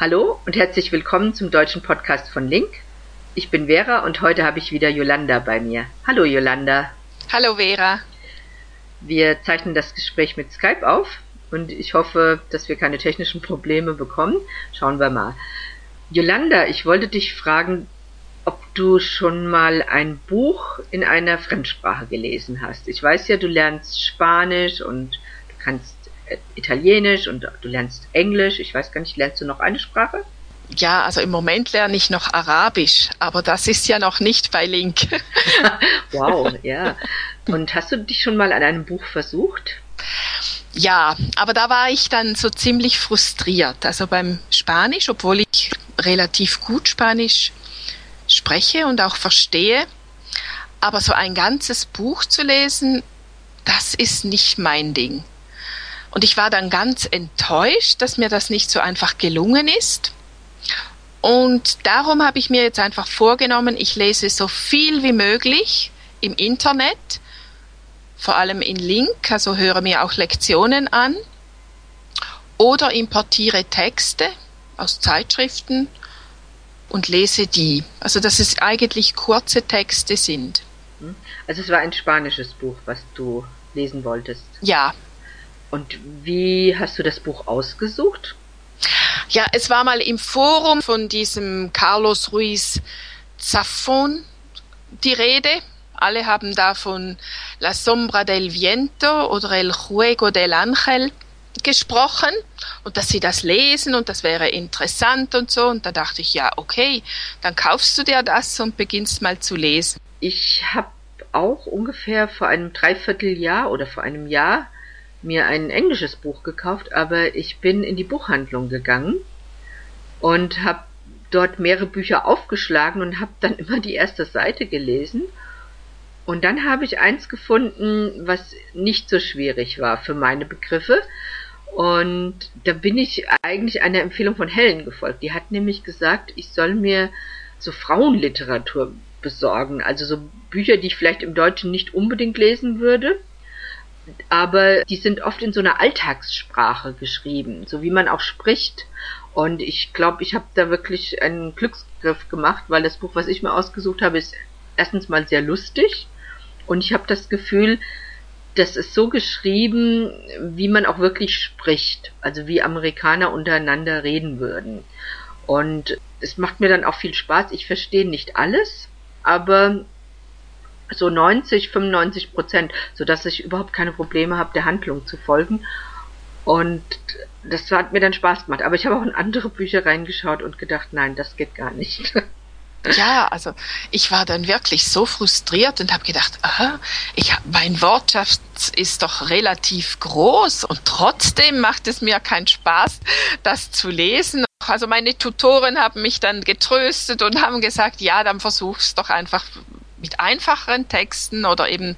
Hallo und herzlich willkommen zum deutschen Podcast von Link. Ich bin Vera und heute habe ich wieder Yolanda bei mir. Hallo Yolanda. Hallo Vera. Wir zeichnen das Gespräch mit Skype auf und ich hoffe, dass wir keine technischen Probleme bekommen. Schauen wir mal. Yolanda, ich wollte dich fragen, ob du schon mal ein Buch in einer Fremdsprache gelesen hast. Ich weiß ja, du lernst Spanisch und du kannst Italienisch und du lernst Englisch. Ich weiß gar nicht, lernst du noch eine Sprache? Ja, also im Moment lerne ich noch Arabisch, aber das ist ja noch nicht bei Link. wow, ja. Und hast du dich schon mal an einem Buch versucht? Ja, aber da war ich dann so ziemlich frustriert. Also beim Spanisch, obwohl ich relativ gut Spanisch spreche und auch verstehe, aber so ein ganzes Buch zu lesen, das ist nicht mein Ding. Und ich war dann ganz enttäuscht, dass mir das nicht so einfach gelungen ist. Und darum habe ich mir jetzt einfach vorgenommen, ich lese so viel wie möglich im Internet, vor allem in Link, also höre mir auch Lektionen an oder importiere Texte aus Zeitschriften und lese die. Also dass es eigentlich kurze Texte sind. Also es war ein spanisches Buch, was du lesen wolltest. Ja, und wie hast du das Buch ausgesucht? Ja, es war mal im Forum von diesem Carlos Ruiz Zafón die Rede. Alle haben da von La Sombra del Viento oder El Juego del Ángel gesprochen und dass sie das lesen und das wäre interessant und so. Und da dachte ich, ja, okay, dann kaufst du dir das und beginnst mal zu lesen. Ich habe auch ungefähr vor einem Dreivierteljahr oder vor einem Jahr mir ein englisches Buch gekauft, aber ich bin in die Buchhandlung gegangen und habe dort mehrere Bücher aufgeschlagen und habe dann immer die erste Seite gelesen. Und dann habe ich eins gefunden, was nicht so schwierig war für meine Begriffe. Und da bin ich eigentlich einer Empfehlung von Helen gefolgt. Die hat nämlich gesagt, ich soll mir so Frauenliteratur besorgen. Also so Bücher, die ich vielleicht im Deutschen nicht unbedingt lesen würde aber die sind oft in so einer Alltagssprache geschrieben, so wie man auch spricht. Und ich glaube, ich habe da wirklich einen Glücksgriff gemacht, weil das Buch, was ich mir ausgesucht habe, ist erstens mal sehr lustig und ich habe das Gefühl, das ist so geschrieben, wie man auch wirklich spricht, also wie Amerikaner untereinander reden würden. Und es macht mir dann auch viel Spaß. Ich verstehe nicht alles, aber so 90, 95 Prozent, so dass ich überhaupt keine Probleme habe, der Handlung zu folgen. Und das hat mir dann Spaß gemacht. Aber ich habe auch in andere Bücher reingeschaut und gedacht, nein, das geht gar nicht. Ja, also ich war dann wirklich so frustriert und habe gedacht, aha, ich, mein Wortschatz ist doch relativ groß und trotzdem macht es mir keinen Spaß, das zu lesen. Also meine Tutoren haben mich dann getröstet und haben gesagt, ja, dann versuch's doch einfach mit einfacheren Texten oder eben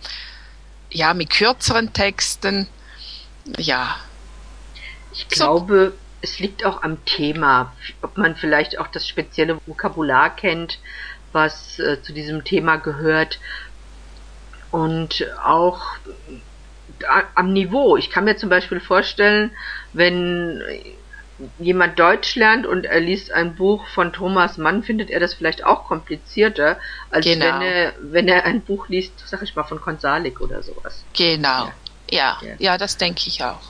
ja mit kürzeren Texten. Ja. Ich glaube, es liegt auch am Thema, ob man vielleicht auch das spezielle Vokabular kennt, was äh, zu diesem Thema gehört und auch am Niveau. Ich kann mir zum Beispiel vorstellen, wenn jemand Deutsch lernt und er liest ein Buch von Thomas Mann, findet er das vielleicht auch komplizierter, als genau. wenn, er, wenn er ein Buch liest, sag ich mal, von Konsalik oder sowas. Genau. Ja, ja, ja das denke ich auch.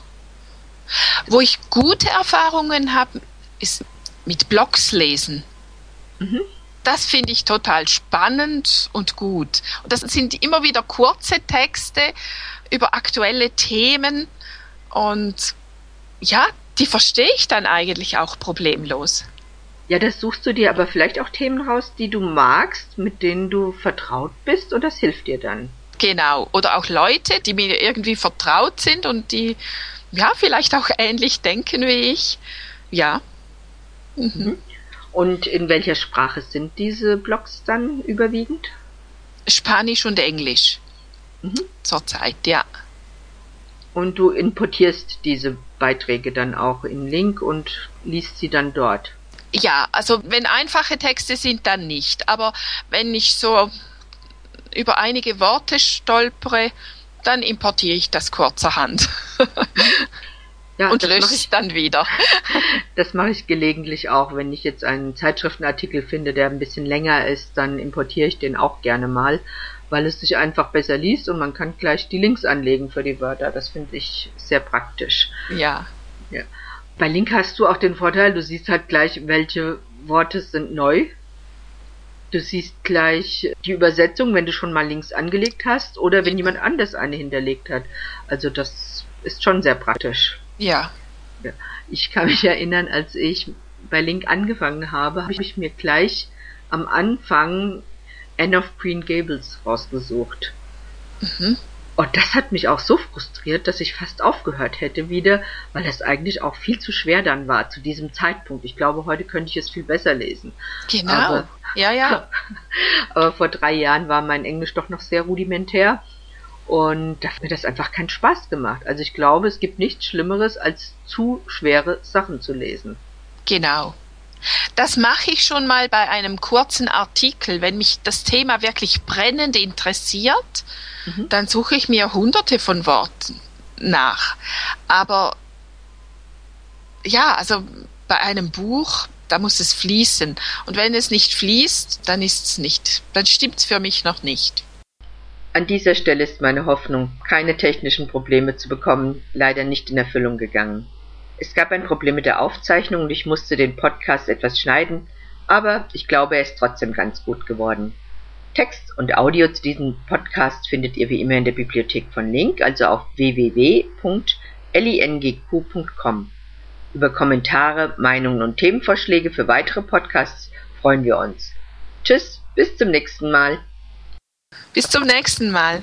Wo ich gute Erfahrungen habe, ist mit Blogs lesen. Mhm. Das finde ich total spannend und gut. Und das sind immer wieder kurze Texte über aktuelle Themen und ja, die verstehe ich dann eigentlich auch problemlos. Ja, das suchst du dir aber vielleicht auch Themen raus, die du magst, mit denen du vertraut bist und das hilft dir dann. Genau. Oder auch Leute, die mir irgendwie vertraut sind und die ja vielleicht auch ähnlich denken wie ich. Ja. Mhm. mhm. Und in welcher Sprache sind diese Blogs dann überwiegend? Spanisch und Englisch. Mhm. Zurzeit, ja. Und du importierst diese Beiträge dann auch in Link und liest sie dann dort. Ja, also wenn einfache Texte sind, dann nicht. Aber wenn ich so über einige Worte stolpere, dann importiere ich das kurzerhand. ja, und löscht es dann wieder. das mache ich gelegentlich auch. Wenn ich jetzt einen Zeitschriftenartikel finde, der ein bisschen länger ist, dann importiere ich den auch gerne mal, weil es sich einfach besser liest und man kann gleich die Links anlegen für die Wörter. Das finde ich sehr praktisch. Ja. ja. Bei Link hast du auch den Vorteil, du siehst halt gleich, welche Worte sind neu. Du siehst gleich die Übersetzung, wenn du schon mal Links angelegt hast oder wenn jemand anders eine hinterlegt hat. Also das ist schon sehr praktisch. Ja. ja. Ich kann mich erinnern, als ich bei Link angefangen habe, habe ich mir gleich am Anfang Anne of Green Gables rausgesucht. Mhm. Und das hat mich auch so frustriert, dass ich fast aufgehört hätte wieder, weil das eigentlich auch viel zu schwer dann war zu diesem Zeitpunkt. Ich glaube, heute könnte ich es viel besser lesen. Genau. Aber, ja, ja. aber vor drei Jahren war mein Englisch doch noch sehr rudimentär und da hat mir das einfach keinen Spaß gemacht. Also ich glaube, es gibt nichts Schlimmeres, als zu schwere Sachen zu lesen. Genau. Das mache ich schon mal bei einem kurzen Artikel. Wenn mich das Thema wirklich brennend interessiert, mhm. dann suche ich mir hunderte von Worten nach. Aber ja, also bei einem Buch, da muss es fließen. Und wenn es nicht fließt, dann ist es nicht. Dann stimmt es für mich noch nicht. An dieser Stelle ist meine Hoffnung, keine technischen Probleme zu bekommen, leider nicht in Erfüllung gegangen. Es gab ein Problem mit der Aufzeichnung und ich musste den Podcast etwas schneiden, aber ich glaube, er ist trotzdem ganz gut geworden. Text und Audio zu diesem Podcast findet ihr wie immer in der Bibliothek von Link, also auf www.lingq.com. Über Kommentare, Meinungen und Themenvorschläge für weitere Podcasts freuen wir uns. Tschüss, bis zum nächsten Mal. Bis zum nächsten Mal.